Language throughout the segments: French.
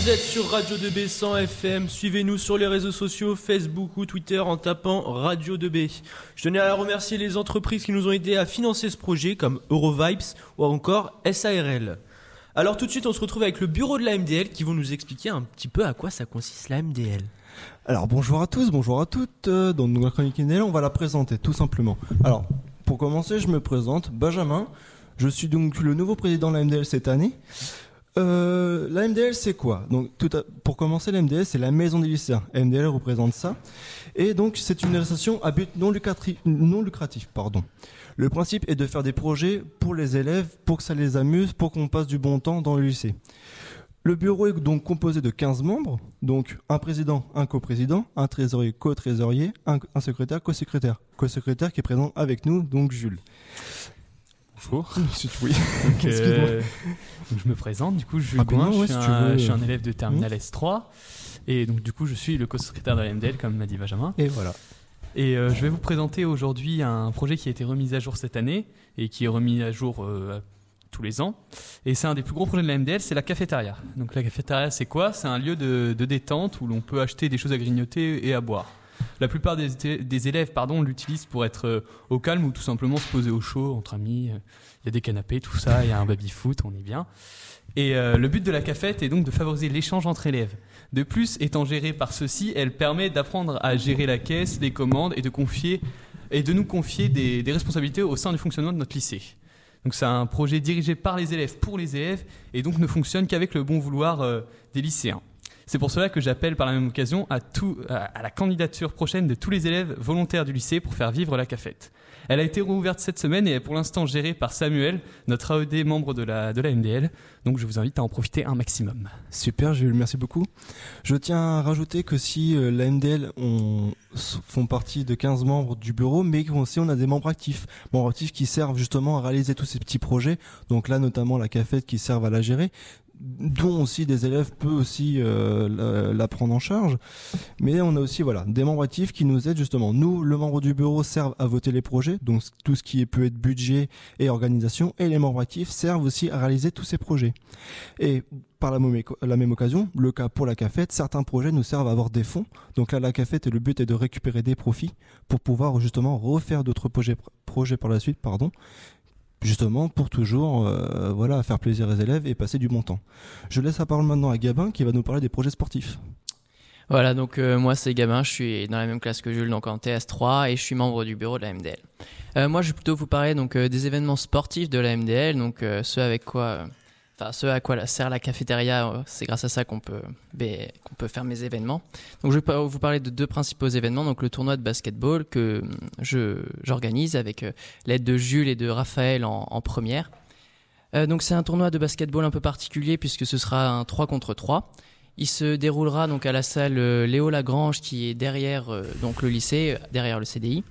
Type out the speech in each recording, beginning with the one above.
Vous êtes sur Radio 2B 100 FM. Suivez-nous sur les réseaux sociaux, Facebook ou Twitter en tapant Radio 2B. Je tenais à remercier les entreprises qui nous ont aidés à financer ce projet, comme Eurovibes ou encore SARL. Alors tout de suite, on se retrouve avec le bureau de la MDL qui vont nous expliquer un petit peu à quoi ça consiste la MDL. Alors bonjour à tous, bonjour à toutes. Euh, Dans notre chronique MDL, on va la présenter tout simplement. Alors pour commencer, je me présente, Benjamin. Je suis donc le nouveau président de la MDL cette année. Euh, la MDL, c'est quoi? Donc, pour commencer, la MDL, c'est la maison des lycéens. MDL représente ça. Et donc, c'est une association à but non lucratif. Non lucratif pardon. Le principe est de faire des projets pour les élèves, pour que ça les amuse, pour qu'on passe du bon temps dans le lycée. Le bureau est donc composé de 15 membres, donc un président, un coprésident, un trésorier, co-trésorier, un, un secrétaire, co-secrétaire. Co-secrétaire qui est présent avec nous, donc Jules. Bonjour. Oui. Donc, euh, donc, je me présente, du coup, Gouin, je, ouais, suis si un, je suis un élève de Terminal S3. Et donc, du coup, je suis le co-secrétaire de la MDL, comme m'a dit Benjamin. Et voilà. Et euh, je vais vous présenter aujourd'hui un projet qui a été remis à jour cette année et qui est remis à jour euh, tous les ans. Et c'est un des plus gros projets de la MDL, c'est la cafétéria. Donc, la cafétéria, c'est quoi? C'est un lieu de, de détente où l'on peut acheter des choses à grignoter et à boire. La plupart des, élèves pardon, l'utilisent pour être euh, au calme ou tout simplement se poser au chaud entre amis. Il y a des canapés, tout ça, il y a un baby-foot, on est bien. Et euh, le but de la cafette est donc de favoriser l'échange entre élèves. De plus, étant gérée par ceux-ci, elle permet d'apprendre à gérer la caisse, les commandes et de, confier, et de nous confier des, des responsabilités au sein du fonctionnement de notre lycée. Donc c'est un projet dirigé par les élèves pour les élèves et donc ne fonctionne qu'avec le bon vouloir euh, des lycéens. C'est pour cela que j'appelle par la même occasion à, la candidature prochaine de tous les élèves volontaires du lycée pour faire vivre la cafette. Elle a été rouverte cette semaine et est pour l'instant gérée par Samuel, notre AED membre de la, de la MDL. Donc je vous invite à en profiter un maximum. Super Jules, merci beaucoup. Je tiens à rajouter que si euh, la MDL on, font partie de 15 membres du bureau, mais aussi on a des membres actifs. Membres actifs qui servent justement à réaliser tous ces petits projets. Donc là notamment la cafette qui servent à la gérer dont aussi des élèves peuvent aussi euh, la, prendre en charge. Mais on a aussi voilà des membres actifs qui nous aident justement. Nous, le membre du bureau, servent à voter les projets, donc tout ce qui peut être budget et organisation, et les membres actifs servent aussi à réaliser tous ces projets. Et par la même, occasion, le cas pour la cafette, certains projets nous servent à avoir des fonds. Donc là, la cafette, le but est de récupérer des profits pour pouvoir justement refaire d'autres projets, projets par la suite, pardon. Justement, pour toujours, euh, voilà, faire plaisir aux élèves et passer du bon temps. Je laisse la parole maintenant à Gabin qui va nous parler des projets sportifs. Voilà, donc euh, moi c'est Gabin, je suis dans la même classe que Jules, donc en TS3, et je suis membre du bureau de la MDL. Euh, moi je vais plutôt vous parler donc des événements sportifs de la MDL, donc ceux avec quoi, enfin ceux à quoi la, sert la cafétéria, euh, c'est grâce à ça qu'on peut, ben, qu'on peut faire mes événements. Donc je vais vous parler de deux principaux événements, donc le tournoi de basketball que je j'organise avec euh, l'aide de Jules et de Raphaël en, première. Euh, donc c'est un tournoi de basketball un peu particulier puisque ce sera un 3 contre 3. Il se déroulera donc à la salle Léo Lagrange qui est derrière donc le lycée, derrière le CDI.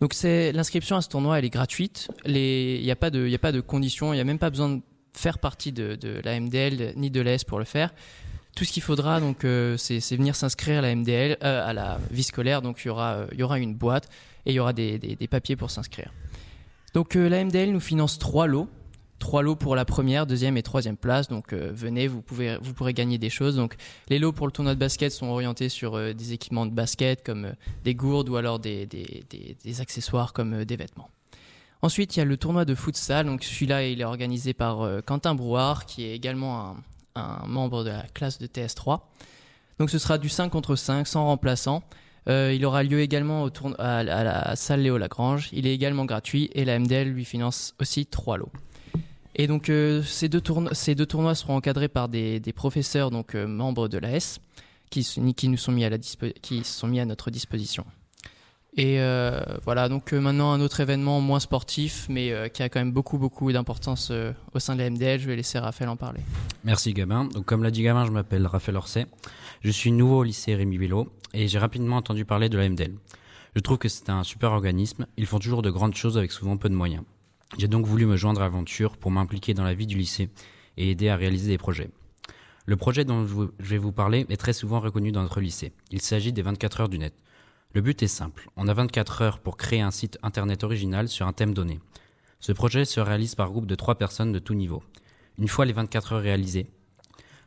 Donc c'est l'inscription à ce tournoi, elle est gratuite. Il n'y a pas de, de conditions, il n'y a même pas besoin faire partie de, de la MDL ni de l'ES pour le faire. Tout ce qu'il faudra donc euh, c'est venir s'inscrire à la MDL, euh, à la vie scolaire. Donc il y aura, euh, il y aura une boîte et il y aura des, des, papiers pour s'inscrire. Donc la MDL nous finance trois lots trois lots pour la première, deuxième et troisième place. Donc venez, vous pouvez, vous pourrez gagner des choses. Donc les lots pour le tournoi de basket sont orientés sur des équipements de basket comme des gourdes ou alors des, des, accessoires comme des vêtements. Ensuite, il y a le tournoi de futsal. Donc celui-là, il est organisé par euh, Quentin Brouard, qui est également un, membre de la classe de TS3. Donc ce sera du 5 contre 5, sans remplaçant. Euh, il aura lieu également au tourno- à, la salle Léo Lagrange. Il est également gratuit et la MDL lui finance aussi trois lots. Et donc euh, ces, deux tournois, seront encadrés par des, professeurs donc membres de l'AS qui, qui nous la qui sont mis à notre disposition. Et euh, voilà donc euh, maintenant un autre événement moins sportif mais euh, qui a quand même beaucoup beaucoup d'importance au sein de la MDL. Je vais laisser Raphaël en parler. Merci Gabin. Donc comme l'a dit Gabin, je m'appelle Raphaël Orsay. Je suis nouveau au lycée Rémi Bello et j'ai rapidement entendu parler de la MDL. Je trouve que c'est un super organisme. Ils font toujours de grandes choses avec souvent peu de moyens. J'ai donc voulu me joindre à l'aventure pour m'impliquer dans la vie du lycée et aider à réaliser des projets. Le projet dont je vais vous parler est très souvent reconnu dans notre lycée. Il s'agit des 24 heures du net. Le but est simple. On a 24 heures pour créer un site internet original sur un thème donné. Ce projet se réalise par groupe de trois personnes de tout niveau. Une fois les 24 heures réalisées,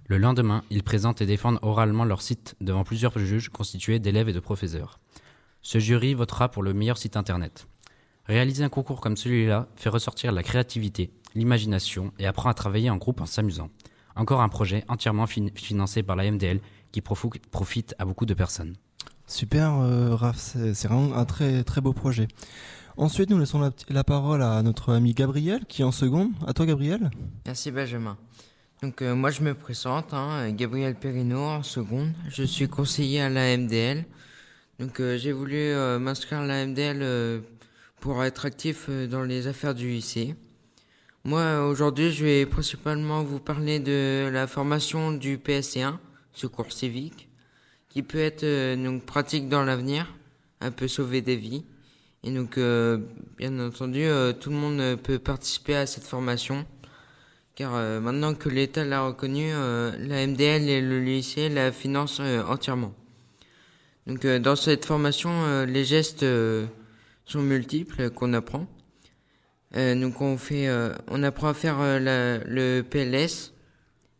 Le lendemain, ils présentent et défendent oralement leur site devant plusieurs juges constitués d'élèves et de professeurs. Ce jury votera pour le meilleur site internet. Réaliser un concours comme celui-là fait ressortir la créativité, l'imagination et apprend à travailler en groupe en s'amusant. Encore un projet entièrement fin- financé par la MDL qui profite à beaucoup de personnes. Super, euh, Raph, c'est vraiment un très très beau projet. Ensuite, nous laissons la, parole à notre ami Gabriel, qui est en seconde. À toi, Gabriel. Merci Benjamin. Donc euh, moi je me présente, hein, Gabriel Perrino en seconde. Je suis conseiller à la MDL. Donc euh, j'ai voulu euh, m'inscrire à la MDL euh, pour être actif euh, dans les affaires du lycée. Moi aujourd'hui je vais principalement vous parler de la formation du PSC1, secours civique, qui peut être euh, donc pratique dans l'avenir, un peu sauver des vies. Et donc euh, bien entendu euh, tout le monde peut participer à cette formation car maintenant que l'État l'a reconnu, euh, la MDL et le lycée la financent entièrement. Donc dans cette formation, les gestes sont multiples qu'on apprend. Donc on fait, on apprend à faire la- le PLS,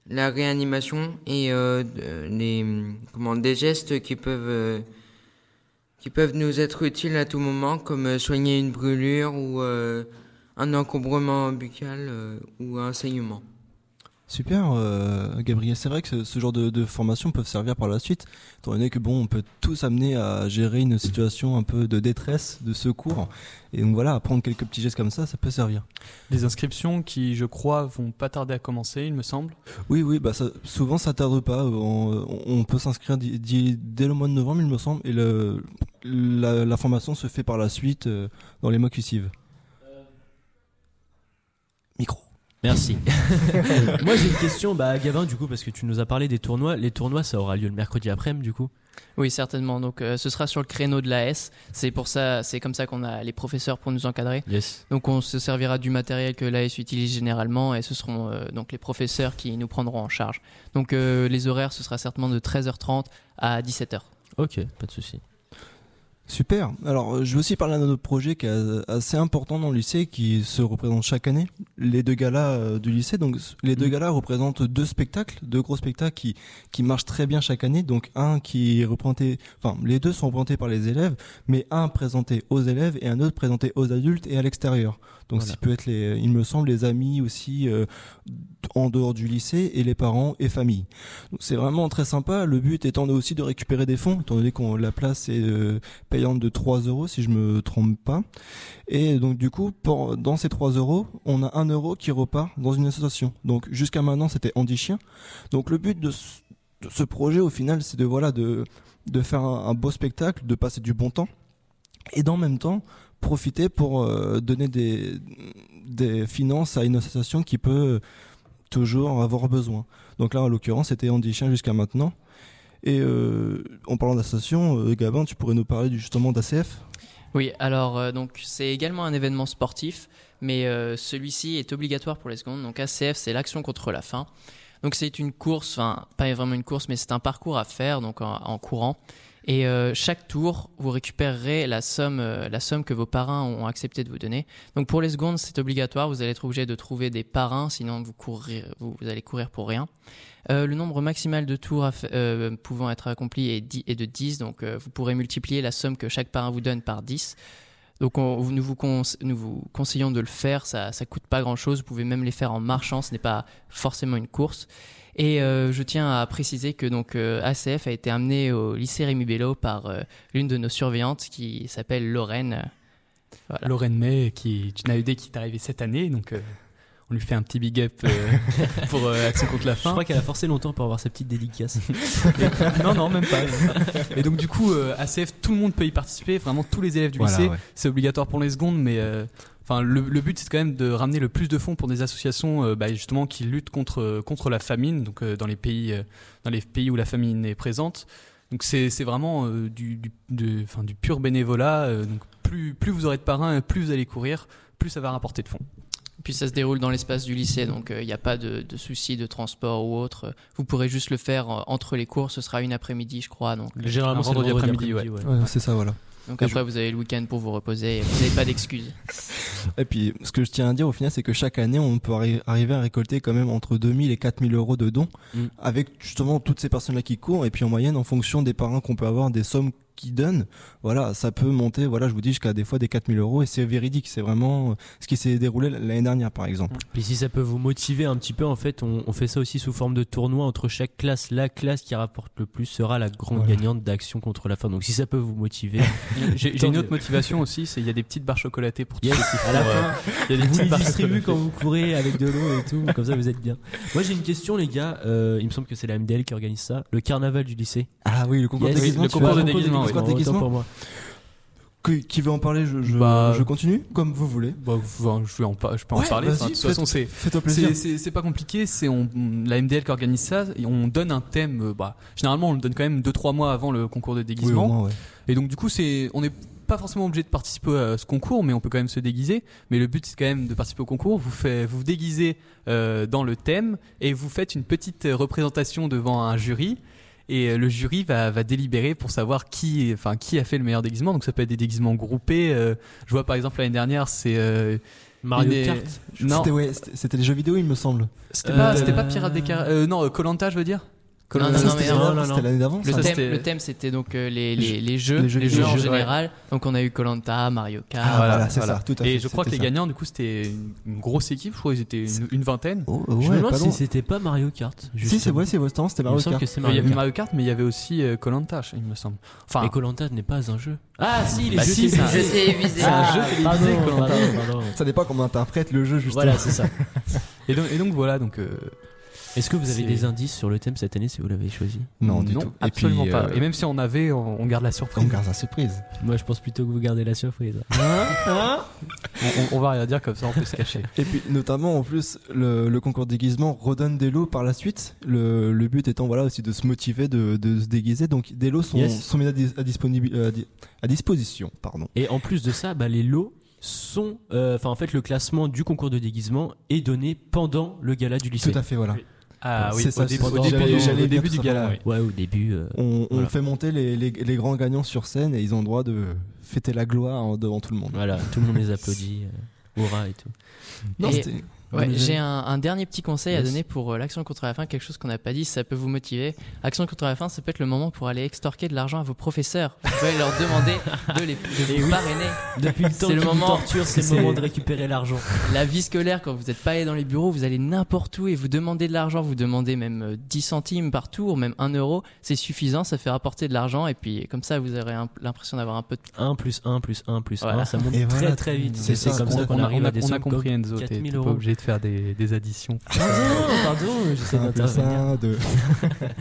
la réanimation et euh, les comment des gestes qui peuvent euh, qui peuvent nous être utiles à tout moment, comme euh, soigner une brûlure ou euh, un encombrement buccal euh, ou un saignement. Super, euh, Gabriel. C'est vrai que ce, ce genre de, de formation peuvent servir par la suite, étant donné que bon, on peut tous amener à gérer une situation un peu de détresse, de secours, et donc voilà, apprendre quelques petits gestes comme ça, ça peut servir. Des inscriptions qui, je crois, vont pas tarder à commencer, il me semble. Oui, oui, bah ça, souvent ça tarde pas. On, on peut s'inscrire dès le mois de novembre, il me semble, et le, la, la formation se fait par la suite euh, dans les mois qui suivent. Micro. Merci. Moi j'ai une question, bah Gavin, du coup, parce que tu nous as parlé des tournois. Les tournois, ça aura lieu le mercredi après-midi, du coup? Oui, certainement. Donc, euh, ce sera sur le créneau de l'AS. C'est pour ça, c'est comme ça qu'on a les professeurs pour nous encadrer. Yes. Donc, on se servira du matériel que l'AS utilise généralement et ce seront euh, donc les professeurs qui nous prendront en charge. Donc, euh, les horaires, ce sera certainement de 13h30 à 17h. Ok, pas de souci. Super. Alors, euh, je vais aussi parler d'un autre projet qui est euh, assez important dans le lycée, qui se représente chaque année. Les deux galas euh, du lycée. Donc, les deux Mhm. galas représentent deux spectacles, deux gros spectacles qui qui marchent très bien chaque année. Donc, un qui est représenté, enfin, les deux sont représentés par les élèves, mais un présenté aux élèves et un autre présenté aux adultes et à l'extérieur. Donc, Voilà. ça peut être les, il me semble, les amis aussi euh, en dehors du lycée et les parents et familles. Donc, c'est vraiment très sympa. Le but étant aussi de récupérer des fonds, étant donné qu'on la place est euh, payante de 3 euros si je me trompe pas. Et donc du coup, dans ces 3 euros, on a 1 euro qui repart dans une association. Donc jusqu'à maintenant, c'était Andy Chien. Donc le but de ce, projet, au final, c'est de voilà de de faire un, beau spectacle, de passer du bon temps, et d'en même temps profiter pour euh, donner des des finances à une association qui peut toujours avoir besoin. Donc là, en l'occurrence, c'était Andy Chien jusqu'à maintenant. Et euh, en parlant d'association, euh, Gabin, tu pourrais nous parler justement d'ACF Oui, alors euh, donc c'est également un événement sportif, mais celui-ci est obligatoire pour les secondes. Donc ACF, c'est l'action contre la faim. Donc c'est une course, enfin pas vraiment une course, mais c'est un parcours à faire donc en courant. Et euh, chaque tour, vous récupérerez la somme, euh, la somme que vos parrains ont accepté de vous donner. Donc pour les secondes, c'est obligatoire. Vous allez être obligé de trouver des parrains, sinon vous, courir, vous, allez courir pour rien. Euh, le nombre maximal de tours euh, pouvant être accompli est, 10 est de 10, donc euh, vous pourrez multiplier la somme que chaque parrain vous donne par 10. Donc on- nous, vous nous vous conseillons de le faire, ça ça coûte pas grand-chose, vous pouvez même les faire en marchant, ce n'est pas forcément une course. Et euh, je tiens à préciser que donc euh, ACF a été amené au lycée Rémi Bello par euh, l'une de nos surveillantes qui s'appelle Lorraine. Lorraine May, qui est une AED qui est arrivée cette année, on lui fait un petit big up euh, pour euh, Action contre la Je faim. crois qu'elle a forcé longtemps pour avoir sa petite dédicace. Et- non, non, même pas. Et donc du coup, euh, ACF, tout le monde peut y participer, vraiment tous les élèves du Voilà, lycée. ouais. C'est obligatoire pour les secondes, mais euh, enfin le, le but c'est quand même de ramener le plus de fonds pour des associations euh, bah, justement qui luttent contre contre la famine, donc euh, dans les pays euh, dans les pays où la famine est présente. Donc c'est c'est vraiment euh, du du, de- enfin, du pur bénévolat. euh, donc plus plus vous aurez de parrains, plus vous allez courir, plus ça va rapporter de fonds. Puis ça se déroule dans l'espace du lycée, donc il n'y a pas de, de souci de transport ou autre. Vous pourrez juste le faire euh, entre les cours, ce sera une après-midi je crois. Donc, Généralement, c'est le vendredi vendredi après-midi, après-midi, ouais. Ouais, c'est ça, voilà. donc après vous avez le week-end pour vous reposer et vous n'avez pas d'excuses. Et puis, ce que je tiens à dire au final, c'est que chaque année, on peut arri- arriver à récolter quand même entre 2000 et 4000 euros de dons, Mm. avec justement toutes ces personnes-là qui courent, et puis en moyenne, en fonction des parrains qu'on peut avoir, des sommes qui donnent, voilà, ça peut monter, voilà, je vous dis, jusqu'à des fois des 4000 euros, et c'est véridique, c'est vraiment euh, ce qui s'est déroulé l'année dernière, par exemple. Puis si ça peut vous motiver un petit peu, en fait, on, on fait ça aussi sous forme de tournoi entre chaque classe. La classe qui rapporte le plus sera la grande Voilà. gagnante d'Action contre la faim. Donc si ça peut vous motiver, J'ai une autre motivation aussi, c'est il y a des petites barres chocolatées pour tous yes, à la euh, fin, Il y a des petites barres chocolatées. quand vous courez avec de l'eau et tout. Comme ça, vous êtes bien. Moi, j'ai une question, les gars. Euh, il me semble que c'est la MDL qui organise ça. Le carnaval du lycée. Ah oui, le concours Yes. de Oui, déguisement, le tu concours veux- de déguisement, Qui, veut en parler je, je, Bah, je continue Comme vous voulez. Bah, enfin, je, vais en, par- je peux en parler. Enfin, de toute façon, c'est pas compliqué, c'est la MDL qui organise ça, et on donne un thème, euh, bah, généralement on le donne quand même 2-3 mois avant le concours de Oui, déguisement. moins, ouais. et donc du coup, c'est, on n'est pas forcément obligé de participer à ce concours, mais on peut quand même se déguiser. Mais le but c'est quand même de participer au concours, vous, fait, vous vous déguisez euh, dans le thème et vous faites une petite euh, représentation devant un jury. Et euh, le jury va, va délibérer pour savoir qui, enfin, qui a fait le meilleur déguisement. Donc ça peut être des déguisements groupés. euh, je vois par exemple l'année dernière, c'est euh, Mario une- Kart. Non, C'était ouais, les jeux vidéo, il me semble. c'était pas, Euh, c'était pas Pirates des Caraïbes. Euh, non, Colanta, je veux dire? Non, non, non, c'était l'année non, d'avant, non, c'était non. l'année d'avant. Le thème, c'était- le thème c'était donc euh, les, Les les, les jeux, les jeux les jeux vidéo, en ouais. général. Donc on a eu Colanta, Mario Kart. Ah, voilà, c'est ça, tout à fait. Et je crois que les ça. gagnants, du coup, c'était une, grosse équipe. Je crois qu'ils étaient une, une vingtaine. Oh, Je me ouais, demande si c'était pas Mario Kart. Si, c'est vrai, c'est vrai, c'était Mario Kart. il y avait. Mario Kart, mais il y avait aussi Colanta, il me semble. Enfin, Mais Colanta n'est pas un jeu. Ah si, les jeux si, c'est un- télévisés. Je télévisé. c'est un Ah, jeu télévisé, pardon. Ça dépend comment on interprète le jeu, justement. Voilà, c'est ça. et, donc, et donc voilà. Donc, euh, Est-ce que vous avez des indices sur le thème cette année si vous l'avez choisi? Non, du tout. Et absolument puis, pas. euh, Et même si on avait, on, on garde la On surprise. garde la surprise. Moi, je pense plutôt que vous gardez la surprise. Hein? Hein? On, on- on va rien dire comme ça, on peut se cacher. Et puis, notamment, en plus, le, le concours de déguisement redonne des lots par la suite. Le, le but étant, voilà, aussi de se motiver, de, de se déguiser. Donc, des lots sont, Yes. sont mis à, dis- à, disponibi- euh, à disposition, pardon. Et en plus de ça, bah, les lots sont. euh, Enfin, en fait, le classement du concours de déguisement est donné pendant le gala du lycée. Tout à fait, voilà. Ah oui, C'est au ça, début, c'est- au début, au début du ça, gala. ouais. oui. Ouais, au début. euh, On, on Voilà. fait monter les, les, les grands gagnants sur scène et ils ont le droit de fêter la gloire devant tout le monde. Voilà, tout le monde les applaudit. euh, Hurrah et tout. Non, Et- c'était- Ouais, j'ai un, un dernier petit conseil à donner pour euh, l'action contre la faim, quelque chose qu'on n'a pas dit, si ça peut vous motiver. Action contre la faim, ça peut être le moment pour aller extorquer de l'argent à vos professeurs. Vous pouvez leur demander de, les, de vous oui. parrainer. Depuis le temps C'est le moment. torturent, c'est le moment de récupérer l'argent. La vie scolaire, quand vous n'êtes pas allé dans les bureaux, vous allez n'importe où et vous demandez de l'argent, vous demandez même euh, 10 centimes par tour, même 1 euro, c'est suffisant, ça fait rapporter de l'argent et puis comme ça vous aurez l'impression d'avoir un peu de 1 plus 1 plus 1 plus 1, Voilà. ça monte Et très voilà, très vite. c'est comme ça qu'on arrive à des sommes compris Enzo, t'es 4000 t'es pas obligé de faire des, des additions. Pardon, pardon, j'essaie d'intervenir. un, deux.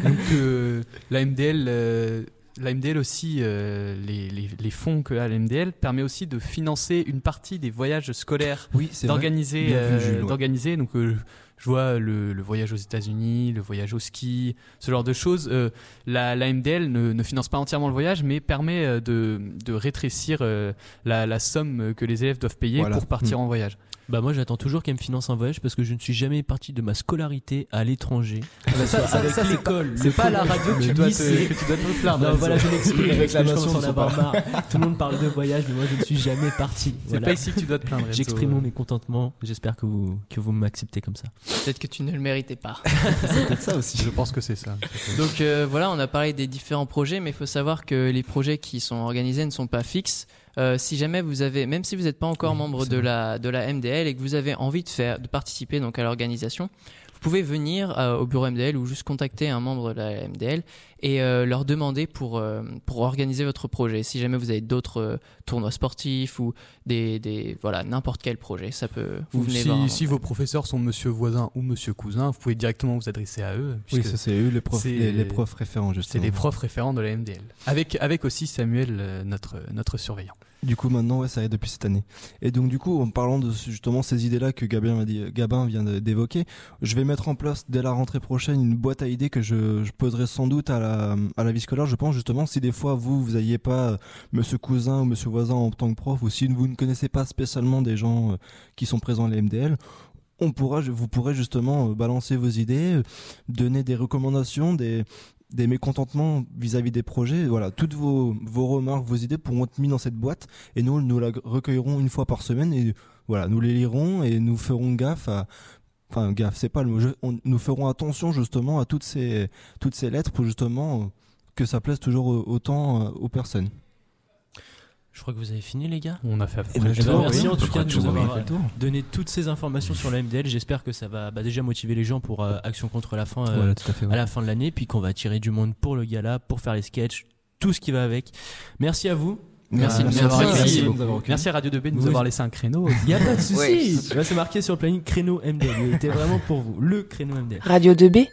Donc euh, la MDL, euh, la MDL aussi, euh, les, les, les fonds que a la MDL permet aussi de financer une partie des voyages scolaires Oui, c'est vrai. d'organiser, euh, ouais. d'organiser. Donc euh, je vois le, le voyage aux États-Unis, le voyage au ski, ce genre de choses. Euh, la, la MDL ne, ne finance pas entièrement le voyage, mais permet de, de rétrécir euh, la, la somme que les élèves doivent payer Voilà. pour partir Mm. en voyage. Bah moi j'attends toujours qu'elle me finance un voyage parce que je ne suis jamais parti de ma scolarité à l'étranger. Que ce ça- ça- avec ça, c'est l'école, C'est pas à la radio que tu, dois te, que tu dois te plaindre. Non, voilà, je l'explique. Les parce que je réclamations commence à en ne sont avoir marre. Tout le monde parle de voyage, mais moi je ne suis jamais parti. C'est Voilà. pas ici que tu dois te plaindre. J'exprime mon mécontentement. J'espère que vous, que vous m'acceptez comme ça. peut-être que tu ne le méritais pas. C'est peut-être ça aussi. Je pense que c'est ça. Donc euh, voilà, on a parlé des différents projets, mais il faut savoir que les projets qui sont organisés ne sont pas fixes. Euh, si jamais vous avez, même si vous n'êtes pas encore Oui, membre c'est de la de la MDL et que vous avez envie de faire, de participer donc à l'organisation, vous pouvez venir euh, au bureau MDL ou juste contacter un membre de la MDL et euh, leur demander pour euh, pour organiser votre projet. Si jamais vous avez d'autres euh, tournois sportifs ou des des voilà n'importe quel projet, ça peut vous Ou venez si, voir. si vos professeurs sont monsieur voisin ou monsieur cousin, vous pouvez directement vous adresser à eux. Oui, puisque ça c'est eux les profs, c'est- les, les profs référents c'est justement. les profs référents de la MDL. Avec, avec aussi Samuel, notre, notre surveillant. Du coup, maintenant, ouais, ça arrive depuis cette année. Et donc, du coup, en parlant de justement ces idées-là que Gabin, vient d'évoquer, je vais mettre en place dès la rentrée prochaine une boîte à idées que je, poserai sans doute à la, vie scolaire. Je pense justement si des fois vous, vous n'ayez pas euh, Monsieur cousin ou Monsieur voisin en tant que prof, ou si vous ne connaissez pas spécialement des gens euh, qui sont présents à la MDL. On pourra, vous pourrez justement euh, balancer vos idées, donner des recommandations, des, des mécontentements vis-à-vis des projets, voilà, toutes vos, vos remarques, vos idées pourront être mises dans cette boîte et nous, nous la recueillerons une fois par semaine et voilà, nous les lirons et nous ferons gaffe enfin gaffe, c'est pas le mot, nous ferons attention justement à toutes ces, toutes ces lettres pour justement que ça plaise toujours autant euh, aux personnes. Je crois que vous avez fini, les gars. On a fait à peu Eh près ben, le tour, merci oui. en tout cas de nous avoir donné toutes ces informations sur la MDL. J'espère que ça va bah, déjà motiver les gens pour euh, Action contre la faim euh, Voilà, à fait. à la fin de l'année, puis qu'on va attirer du monde pour le gala, pour faire les sketchs, tout ce qui va avec. Merci à vous. Merci de nous Merci, avoir merci avoir accueillis. Merci à Radio 2B de nous Vous- avoir laissé un créneau. Il n'y a pas de souci. Ouais. C'est marqué sur le planning créneau MDL. Il était vraiment pour vous, le créneau MDL. Radio 2B